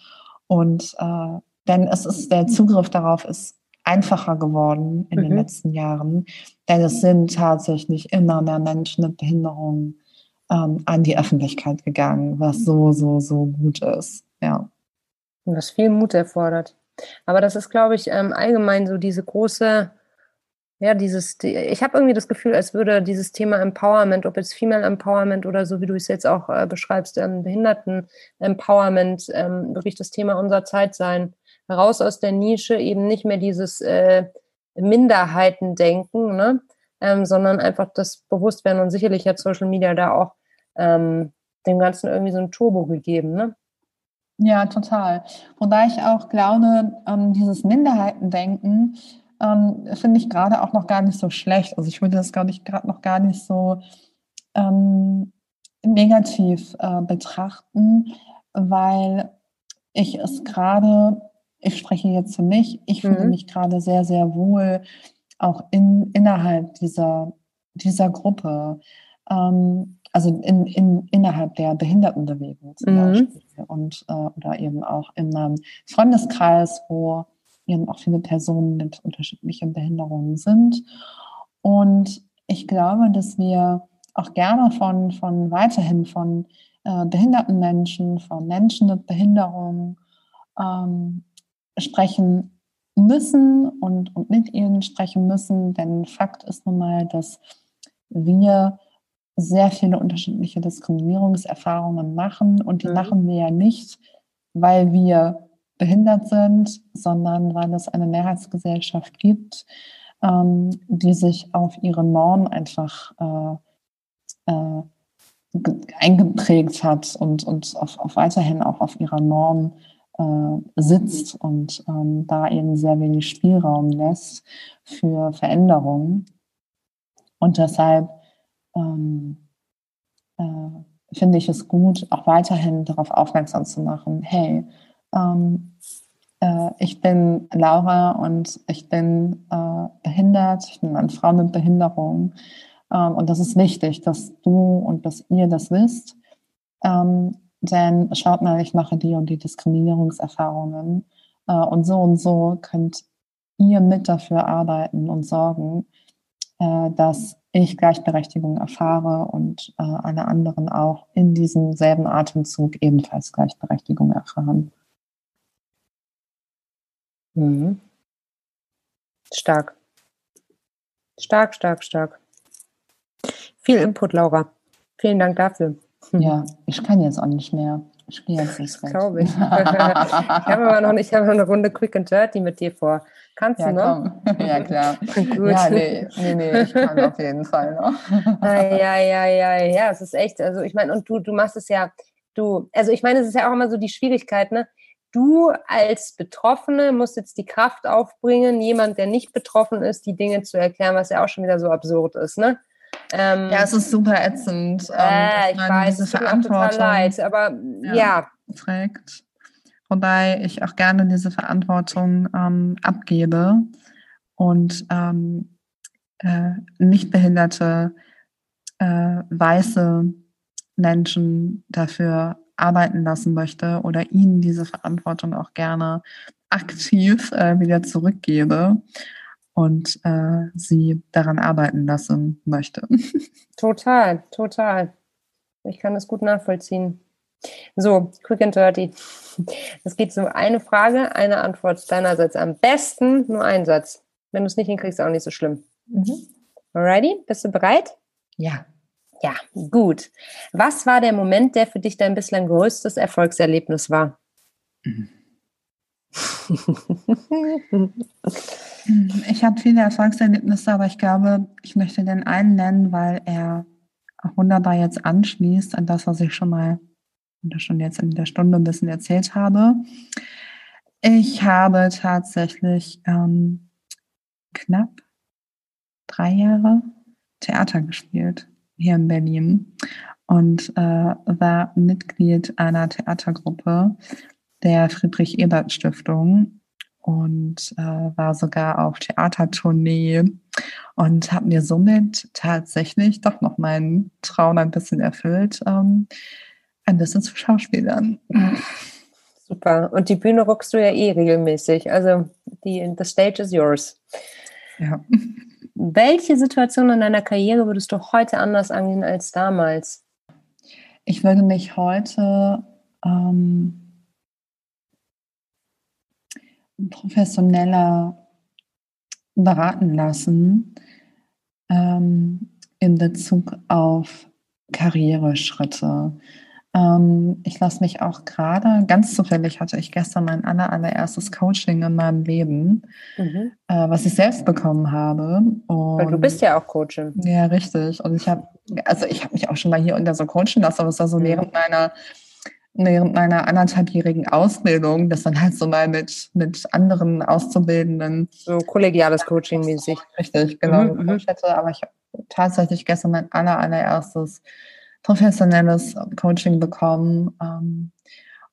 Und äh, denn es ist, der Zugriff darauf ist einfacher geworden in mhm. den letzten Jahren, denn es sind tatsächlich immer mehr Menschen mit Behinderungen ähm, an die Öffentlichkeit gegangen, was so, so, so gut ist. Ja. Was viel Mut erfordert. Aber das ist, glaube ich, ähm, allgemein so diese große ja, dieses, ich habe irgendwie das Gefühl, als würde dieses Thema Empowerment, ob jetzt Female Empowerment oder so, wie du es jetzt auch äh, beschreibst, ähm, Behinderten Empowerment, ähm, wirklich das Thema unserer Zeit sein. Raus aus der Nische, eben nicht mehr dieses äh, Minderheitendenken, ne? Ähm, sondern einfach das Bewusstwerden und sicherlich hat Social Media da auch ähm, dem Ganzen irgendwie so ein Turbo gegeben, ne? Ja, total. Wobei ich auch glaube, ähm, dieses Minderheitendenken, ähm, finde ich gerade auch noch gar nicht so schlecht. Also ich würde das, glaube ich, gerade noch gar nicht so ähm, negativ äh, betrachten, weil ich es gerade, ich spreche jetzt für mich, ich mhm. fühle mich gerade sehr, sehr wohl auch in, innerhalb dieser, dieser Gruppe. Ähm, also in, in, innerhalb der Behindertenbewegung zum mhm. Beispiel und äh, oder eben auch in einem Freundeskreis, wo eben auch viele Personen mit unterschiedlichen Behinderungen sind. Und ich glaube, dass wir auch gerne von, von weiterhin von äh, behinderten Menschen, von Menschen mit Behinderungen ähm, sprechen müssen und, und mit ihnen sprechen müssen. Denn Fakt ist nun mal, dass wir sehr viele unterschiedliche Diskriminierungserfahrungen machen und die mhm. machen wir ja nicht, weil wir behindert sind, sondern weil es eine Mehrheitsgesellschaft gibt, ähm, die sich auf ihre Norm einfach äh, äh, eingeprägt hat und, und auf, auf weiterhin auch auf ihrer Norm äh, sitzt und ähm, da eben sehr wenig Spielraum lässt für Veränderungen. Und deshalb ähm, äh, finde ich es gut, auch weiterhin darauf aufmerksam zu machen, hey, ähm, äh, ich bin Laura und ich bin äh, behindert, ich bin eine Frau mit Behinderung. Ähm, und das ist wichtig, dass du und dass ihr das wisst. Ähm, denn schaut mal, ich mache die und die Diskriminierungserfahrungen. Äh, und so und so könnt ihr mit dafür arbeiten und sorgen, äh, dass ich Gleichberechtigung erfahre und äh, alle anderen auch in diesem selben Atemzug ebenfalls Gleichberechtigung erfahren. Mhm. Stark. Stark, stark, stark. Viel Input, Laura. Vielen Dank dafür. Ja, ich kann jetzt auch nicht mehr. Spielst das glaube ich. ich habe aber noch nicht, ich habe noch eine Runde Quick and Dirty mit dir vor. Kannst ja, du noch? Komm. Ja, klar. Gut. Ja, nee, nee, nee, ich kann auf jeden Fall noch. ja, ja, ja, ja, es ist echt, also ich meine, und du, du machst es ja, du, also ich meine, es ist ja auch immer so die Schwierigkeit, ne? Du als Betroffene musst jetzt die Kraft aufbringen, jemand, der nicht betroffen ist, die Dinge zu erklären, was ja auch schon wieder so absurd ist, ne? Ähm, ja, es ist super ätzend. Äh, ich weiß, mir total leid, aber ja, ja. Trägt. Wobei ich auch gerne diese Verantwortung ähm, abgebe und ähm, äh, nicht behinderte äh, weiße Menschen dafür arbeiten lassen möchte oder ihnen diese Verantwortung auch gerne aktiv äh, wieder zurückgebe und äh, sie daran arbeiten lassen möchte. Total, total. Ich kann das gut nachvollziehen. So, quick and dirty. Es geht so eine Frage, eine Antwort deinerseits. Am besten nur ein Satz. Wenn du es nicht hinkriegst, auch nicht so schlimm. Mhm. Alrighty, bist du bereit? Ja. Ja, gut. Was war der Moment, der für dich dein bislang größtes Erfolgserlebnis war? Mhm. Ich hatte viele Erfolgserlebnisse, aber ich glaube, ich möchte den einen nennen, weil er auch wunderbar jetzt anschließt an das, was ich schon mal oder schon jetzt in der Stunde ein bisschen erzählt habe. Ich habe tatsächlich ähm, knapp drei Jahre Theater gespielt hier in Berlin und äh, war Mitglied einer Theatergruppe der Friedrich-Ebert-Stiftung und äh, war sogar auf Theatertournee und habe mir somit tatsächlich doch noch meinen Traum ein bisschen erfüllt, ähm, ein bisschen zu Schauspielern. Super. Und die Bühne rockst du ja eh regelmäßig. Also die, the stage is yours. Ja. Welche Situation in deiner Karriere würdest du heute anders angehen als damals? Ich würde mich heute ähm, professioneller beraten lassen ähm, in Bezug auf Karriereschritte. Ähm, ich lasse mich auch gerade, ganz zufällig hatte ich gestern mein aller, allererstes Coaching in meinem Leben, mhm. äh, was ich selbst bekommen habe. Und, du bist ja auch Coachin. Ja, richtig. Und ich habe, also ich habe mich auch schon mal hier unter so coachen lassen, aber es war so mhm. während meiner während meiner anderthalbjährigen Ausbildung, das dann halt so mal mit, mit anderen Auszubildenden. So kollegiales Coaching mäßig. Richtig, genau, mhm, mhm. hätte. Aber ich habe tatsächlich gestern mein aller, allererstes professionelles Coaching bekommen. Ähm,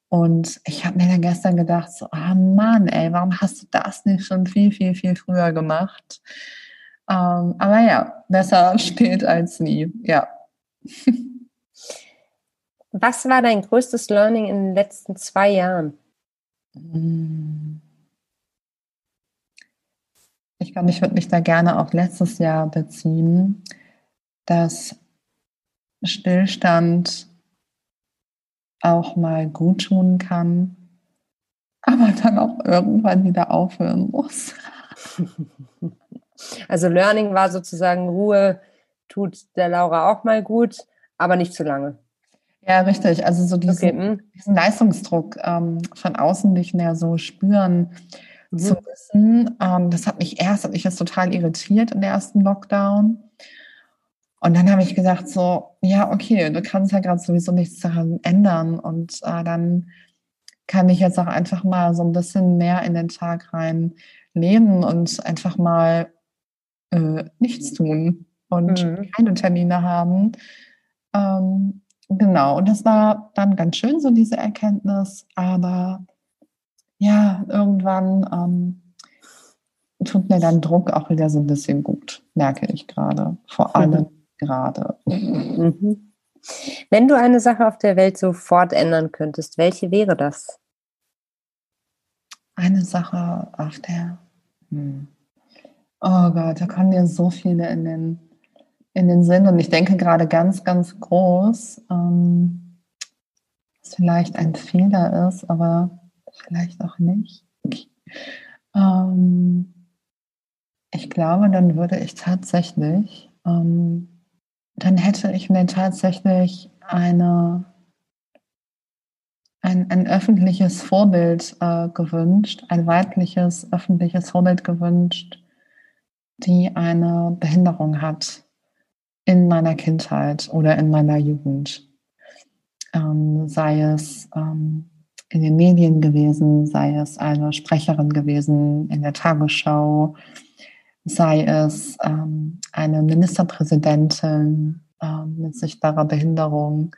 und ich habe mir dann gestern gedacht, so, oh Mann, ey, warum hast du das nicht schon viel, viel, viel früher gemacht? Ähm, aber ja, besser spät als nie, ja. Was war dein größtes Learning in den letzten zwei Jahren? Ich glaube, ich würde mich da gerne auf letztes Jahr beziehen, dass Stillstand auch mal gut tun kann, aber dann auch irgendwann wieder aufhören muss. Also Learning war sozusagen Ruhe tut der Laura auch mal gut, aber nicht zu lange. Ja, richtig. Also so diesen, okay. Hm. diesen Leistungsdruck ähm, von außen nicht mehr so spüren mhm. zu müssen. Ähm, das hat mich erst, hat mich das total irritiert im ersten Lockdown. Und dann habe ich gesagt so, ja, okay, du kannst ja gerade sowieso nichts daran ändern. Und äh, dann kann ich jetzt auch einfach mal so ein bisschen mehr in den Tag rein leben und einfach mal äh, nichts tun und mhm. keine Termine haben. Ähm, Genau, und das war dann ganz schön, so diese Erkenntnis, aber ja, irgendwann ähm, tut mir dann Druck auch wieder so ein bisschen gut, merke ich gerade, vor allem mhm. gerade. Mhm. Wenn du eine Sache auf der Welt sofort ändern könntest, welche wäre das? Eine Sache auf der. Hm. Oh Gott, da kommen mir so viele in den in den Sinn und ich denke gerade ganz, ganz groß, ähm, was vielleicht ein Fehler ist, aber vielleicht auch nicht. Ähm, ich glaube, dann würde ich tatsächlich, ähm, dann hätte ich mir tatsächlich eine ein, ein öffentliches Vorbild äh, gewünscht, ein weibliches öffentliches Vorbild gewünscht, die eine Behinderung hat in meiner Kindheit oder in meiner Jugend. Ähm, sei es ähm, in den Medien gewesen, sei es eine Sprecherin gewesen in der Tagesschau, sei es ähm, eine Ministerpräsidentin ähm, mit sichtbarer Behinderung.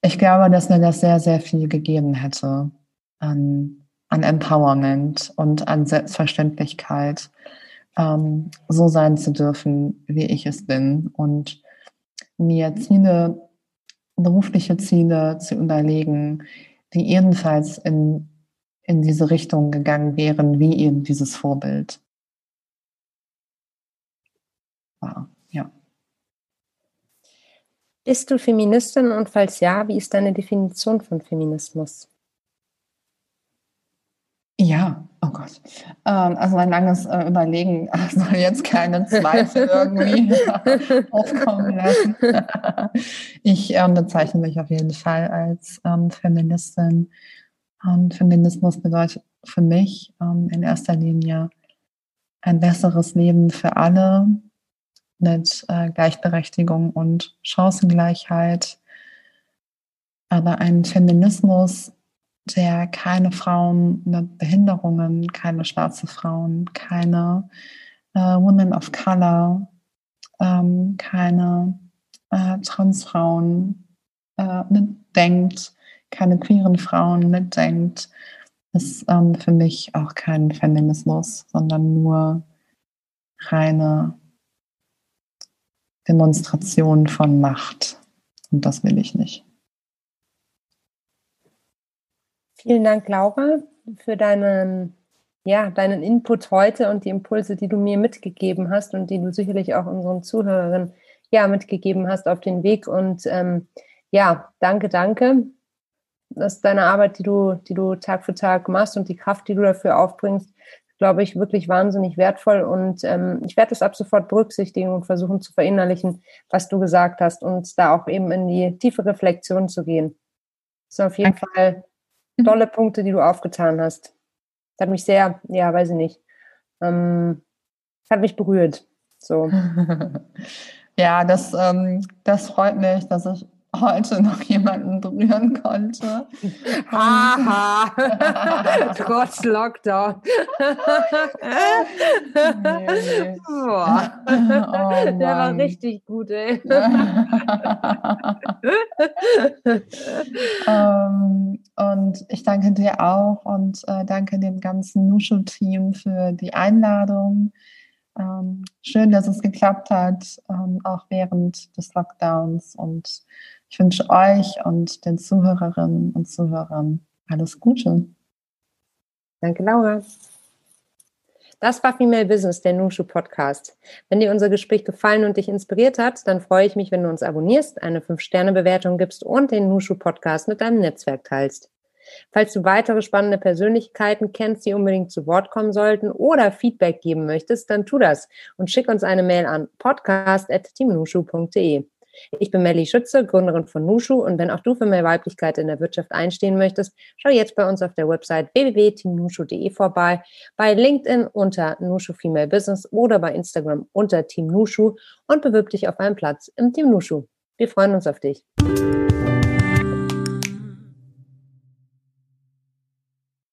Ich glaube, dass mir das sehr, sehr viel gegeben hätte an, an Empowerment und an Selbstverständlichkeit, ähm, so sein zu dürfen, wie ich es bin und mir Ziele, berufliche Ziele zu überlegen, die ebenfalls in, in diese Richtung gegangen wären, wie eben dieses Vorbild. Wow, ja. Bist du Feministin und falls ja, wie ist deine Definition von Feminismus? Ja, oh Gott. Ähm, also ein langes äh, Überlegen soll jetzt keine Zweifel irgendwie aufkommen lassen. ich ähm, bezeichne mich auf jeden Fall als ähm, Feministin. Und Feminismus bedeutet für mich ähm, in erster Linie ein besseres Leben für alle mit äh, Gleichberechtigung und Chancengleichheit. Aber ein Feminismus, der keine Frauen mit Behinderungen, keine schwarze Frauen, keine äh, Women of Color, ähm, keine äh, Transfrauen äh, mitdenkt, keine queeren Frauen mitdenkt, ist ähm, für mich auch kein Feminismus, sondern nur reine Demonstration von Macht. Und das will ich nicht. Vielen Dank, Laura, für deinen, ja, deinen Input heute und die Impulse, die du mir mitgegeben hast und die du sicherlich auch unseren Zuhörerinnen ja, mitgegeben hast auf den Weg. Und ähm, ja, danke, danke. dass deine Arbeit, die du, die du Tag für Tag machst und die Kraft, die du dafür aufbringst, glaube ich, wirklich wahnsinnig wertvoll. Und ähm, ich werde das ab sofort berücksichtigen und versuchen zu verinnerlichen, was du gesagt hast und da auch eben in die tiefe Reflexion zu gehen. Das sind auf jeden Danke. Fall tolle Punkte, die du aufgetan hast. Das hat mich sehr, ja, weiß ich nicht, ähm, hat mich berührt. So. ja, das, ähm, das freut mich, dass ich heute noch jemanden berühren konnte. Haha, trotz Lockdown. nee, nee. Boah. Oh, Der war richtig gut, ey. um, ähm, und ich danke dir auch und äh, danke dem ganzen Nushu-Team für die Einladung. Ähm, schön, dass es geklappt hat, ähm, auch während des Lockdowns. Und ich wünsche euch und den Zuhörerinnen und Zuhörern alles Gute. Danke, Laura. Das war Female Business, der Nushu Podcast. Wenn dir unser Gespräch gefallen und dich inspiriert hat, dann freue ich mich, wenn du uns abonnierst, eine 5-Sterne-Bewertung gibst und den Nushu Podcast mit deinem Netzwerk teilst. Falls du weitere spannende Persönlichkeiten kennst, die unbedingt zu Wort kommen sollten oder Feedback geben möchtest, dann tu das und schick uns eine Mail an podcast.teamnushu.de. Ich bin Melly Schütze, Gründerin von Nushu und wenn auch du für mehr Weiblichkeit in der Wirtschaft einstehen möchtest, schau jetzt bei uns auf der Website www.teamnushu.de vorbei, bei LinkedIn unter Nushu Female Business oder bei Instagram unter Team Nushu und bewirb dich auf einen Platz im Team Nushu. Wir freuen uns auf dich.